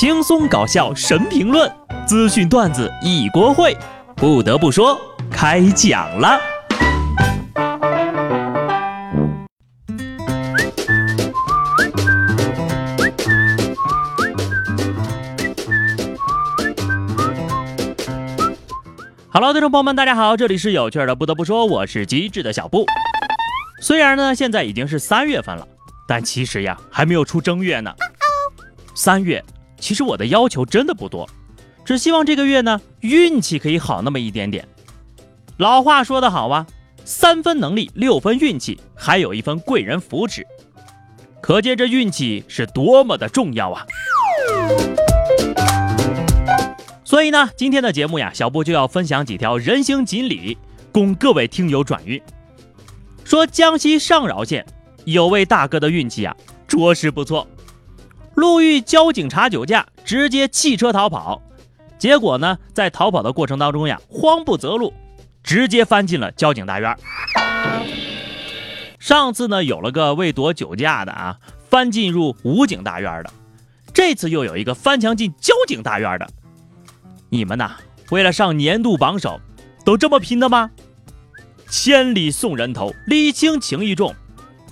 轻松搞笑神评论，资讯段子一锅烩。不得不说，开讲了。Hello，听众朋友们，大家好，这里是有趣的。不得不说，我是机智的小布。虽然呢，现在已经是三月份了，但其实呀，还没有出正月呢。三月。其实我的要求真的不多，只希望这个月呢运气可以好那么一点点。老话说得好啊，三分能力，六分运气，还有一分贵人扶持，可见这运气是多么的重要啊！所以呢，今天的节目呀，小布就要分享几条人形锦鲤，供各位听友转运。说江西上饶县有位大哥的运气啊，着实不错。路遇交警查酒驾，直接弃车逃跑，结果呢，在逃跑的过程当中呀，慌不择路，直接翻进了交警大院。上次呢，有了个为躲酒驾的啊，翻进入武警大院的，这次又有一个翻墙进交警大院的。你们呐，为了上年度榜首，都这么拼的吗？千里送人头，礼轻情意重，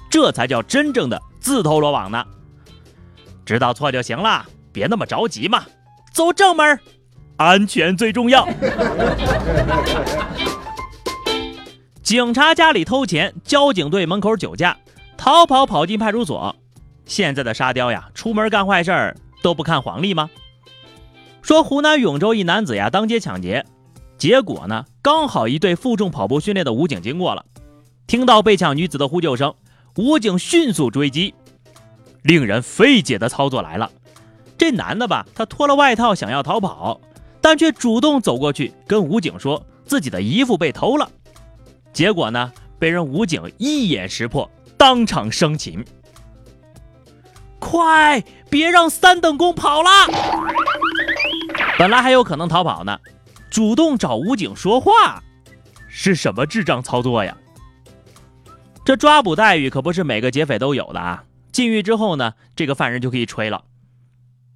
这才叫真正的自投罗网呢。知道错就行了，别那么着急嘛，走正门，安全最重要。警察家里偷钱，交警队门口酒驾，逃跑跑进派出所。现在的沙雕呀，出门干坏事儿都不看黄历吗？说湖南永州一男子呀，当街抢劫，结果呢，刚好一队负重跑步训练的武警经过了，听到被抢女子的呼救声，武警迅速追击。令人费解的操作来了，这男的吧，他脱了外套想要逃跑，但却主动走过去跟武警说自己的衣服被偷了，结果呢，被人武警一眼识破，当场生擒。快，别让三等功跑了！本来还有可能逃跑呢，主动找武警说话，是什么智障操作呀？这抓捕待遇可不是每个劫匪都有的啊！进狱之后呢，这个犯人就可以吹了。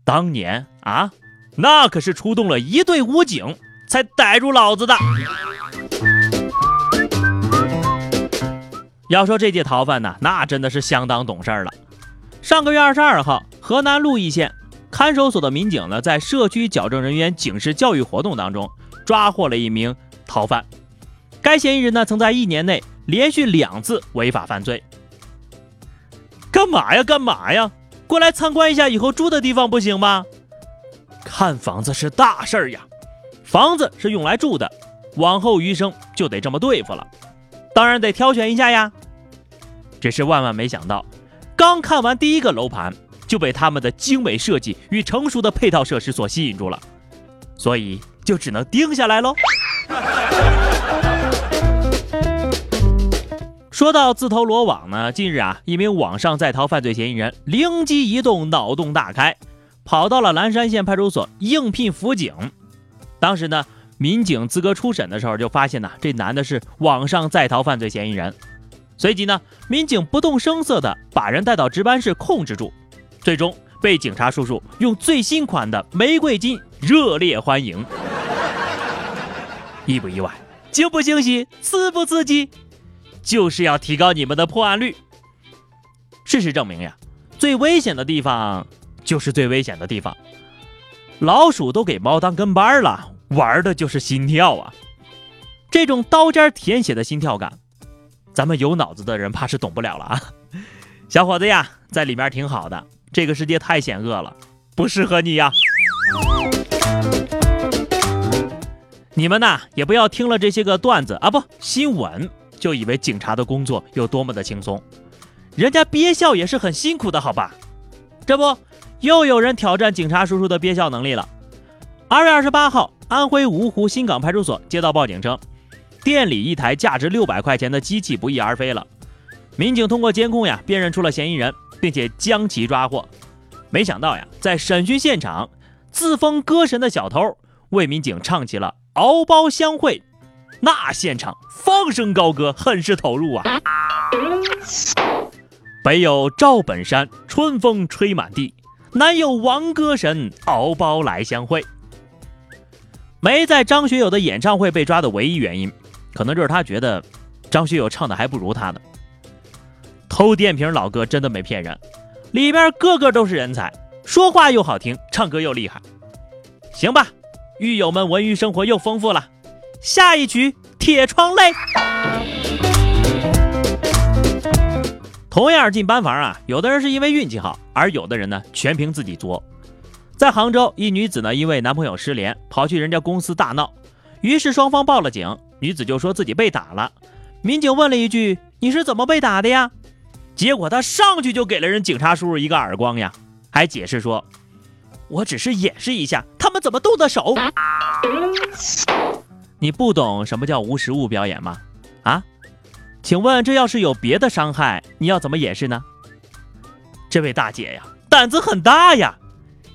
当年啊，那可是出动了一队武警才逮住老子的。要说这届逃犯呢，那真的是相当懂事儿了。上个月二十二号，河南鹿邑县看守所的民警呢，在社区矫正人员警示教育活动当中，抓获了一名逃犯。该嫌疑人呢，曾在一年内连续两次违法犯罪。干嘛呀？干嘛呀？过来参观一下以后住的地方不行吗？看房子是大事儿呀，房子是用来住的，往后余生就得这么对付了，当然得挑选一下呀。只是万万没想到，刚看完第一个楼盘，就被他们的精美设计与成熟的配套设施所吸引住了，所以就只能定下来喽。说到自投罗网呢，近日啊，一名网上在逃犯罪嫌疑人灵机一动，脑洞大开，跑到了蓝山县派出所应聘辅警。当时呢，民警资格初审的时候就发现呢，这男的是网上在逃犯罪嫌疑人。随即呢，民警不动声色的把人带到值班室控制住，最终被警察叔叔用最新款的玫瑰金热烈欢迎。意不意外？惊不惊喜？刺不刺激？就是要提高你们的破案率。事实证明呀，最危险的地方就是最危险的地方。老鼠都给猫当跟班了，玩的就是心跳啊！这种刀尖舔血的心跳感，咱们有脑子的人怕是懂不了了啊！小伙子呀，在里面挺好的，这个世界太险恶了，不适合你呀。你们呐，也不要听了这些个段子啊，不新闻。就以为警察的工作有多么的轻松，人家憋笑也是很辛苦的，好吧？这不，又有人挑战警察叔叔的憋笑能力了。二月二十八号，安徽芜湖新港派出所接到报警称，店里一台价值六百块钱的机器不翼而飞了。民警通过监控呀，辨认出了嫌疑人，并且将其抓获。没想到呀，在审讯现场，自封歌神的小偷为民警唱起了《敖包相会》。那现场放声高歌，很是投入啊！北有赵本山，春风吹满地；南有王歌神，敖包来相会。没在张学友的演唱会被抓的唯一原因，可能就是他觉得张学友唱的还不如他呢。偷电瓶老哥真的没骗人，里边个个都是人才，说话又好听，唱歌又厉害。行吧，狱友们文娱生活又丰富了。下一曲《铁窗泪》。同样进班房啊，有的人是因为运气好，而有的人呢全凭自己作。在杭州，一女子呢因为男朋友失联，跑去人家公司大闹，于是双方报了警。女子就说自己被打了，民警问了一句：“你是怎么被打的呀？”结果她上去就给了人警察叔叔一个耳光呀，还解释说：“我只是演示一下，他们怎么动的手。”你不懂什么叫无实物表演吗？啊？请问这要是有别的伤害，你要怎么演示呢？这位大姐呀，胆子很大呀！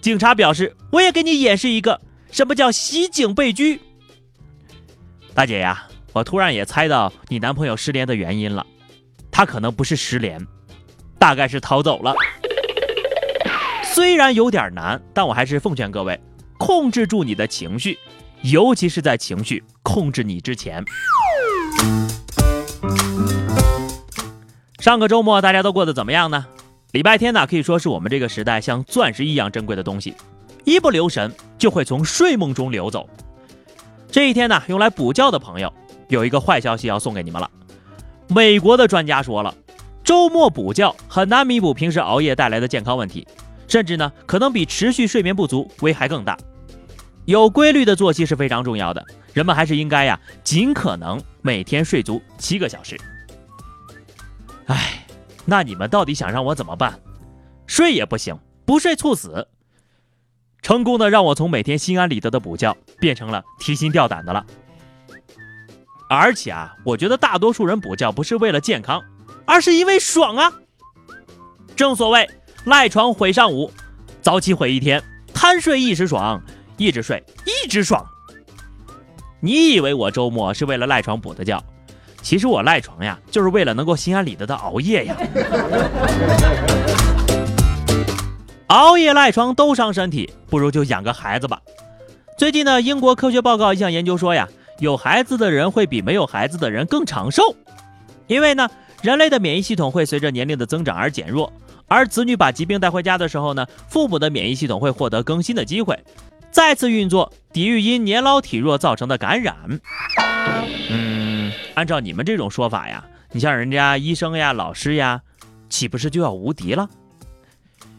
警察表示，我也给你演示一个什么叫袭警被拘。大姐呀，我突然也猜到你男朋友失联的原因了，他可能不是失联，大概是逃走了。虽然有点难，但我还是奉劝各位，控制住你的情绪，尤其是在情绪控制你之前。上个周末大家都过得怎么样呢？礼拜天呢，可以说是我们这个时代像钻石一样珍贵的东西，一不留神就会从睡梦中流走。这一天呢，用来补觉的朋友有一个坏消息要送给你们了。美国的专家说了，周末补觉很难弥补平时熬夜带来的健康问题，甚至呢，可能比持续睡眠不足危害更大。有规律的作息是非常重要的，人们还是应该呀，尽可能每天睡足七个小时。哎，那你们到底想让我怎么办？睡也不行，不睡猝死。成功的让我从每天心安理得的补觉，变成了提心吊胆的了。而且啊，我觉得大多数人补觉不是为了健康，而是因为爽啊。正所谓赖床毁上午，早起毁一天，贪睡一时爽，一直睡一直爽。你以为我周末是为了赖床补的觉？其实我赖床呀，就是为了能够心安理得的熬夜呀。熬夜赖床都伤身体，不如就养个孩子吧。最近呢，英国科学报告一项研究说呀，有孩子的人会比没有孩子的人更长寿，因为呢，人类的免疫系统会随着年龄的增长而减弱，而子女把疾病带回家的时候呢，父母的免疫系统会获得更新的机会，再次运作，抵御因年老体弱造成的感染。嗯，按照你们这种说法呀，你像人家医生呀、老师呀，岂不是就要无敌了？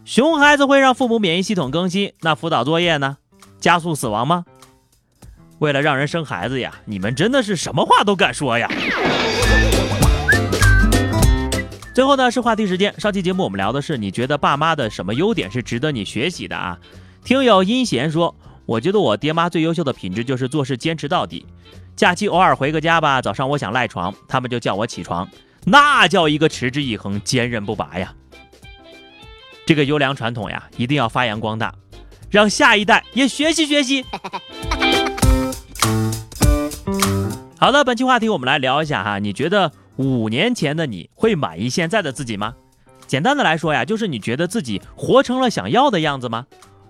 熊孩子会让父母免疫系统更新，那辅导作业呢？加速死亡吗？为了让人生孩子呀，你们真的是什么话都敢说呀！最后呢是话题时间，上期节目我们聊的是你觉得爸妈的什么优点是值得你学习的啊？听友阴贤说，我觉得我爹妈最优秀的品质就是做事坚持到底，假期偶尔回个家吧，早上我想赖床，他们就叫我起床，那叫一个持之以恒、坚韧不拔呀。这个优良传统呀，一定要发扬光大，让下一代也学习学习。好的，本期话题我们来聊一下哈，你觉得五年前的你会满意现在的自己吗？简单的来说呀，就是你觉得自己活成了想要的样子吗？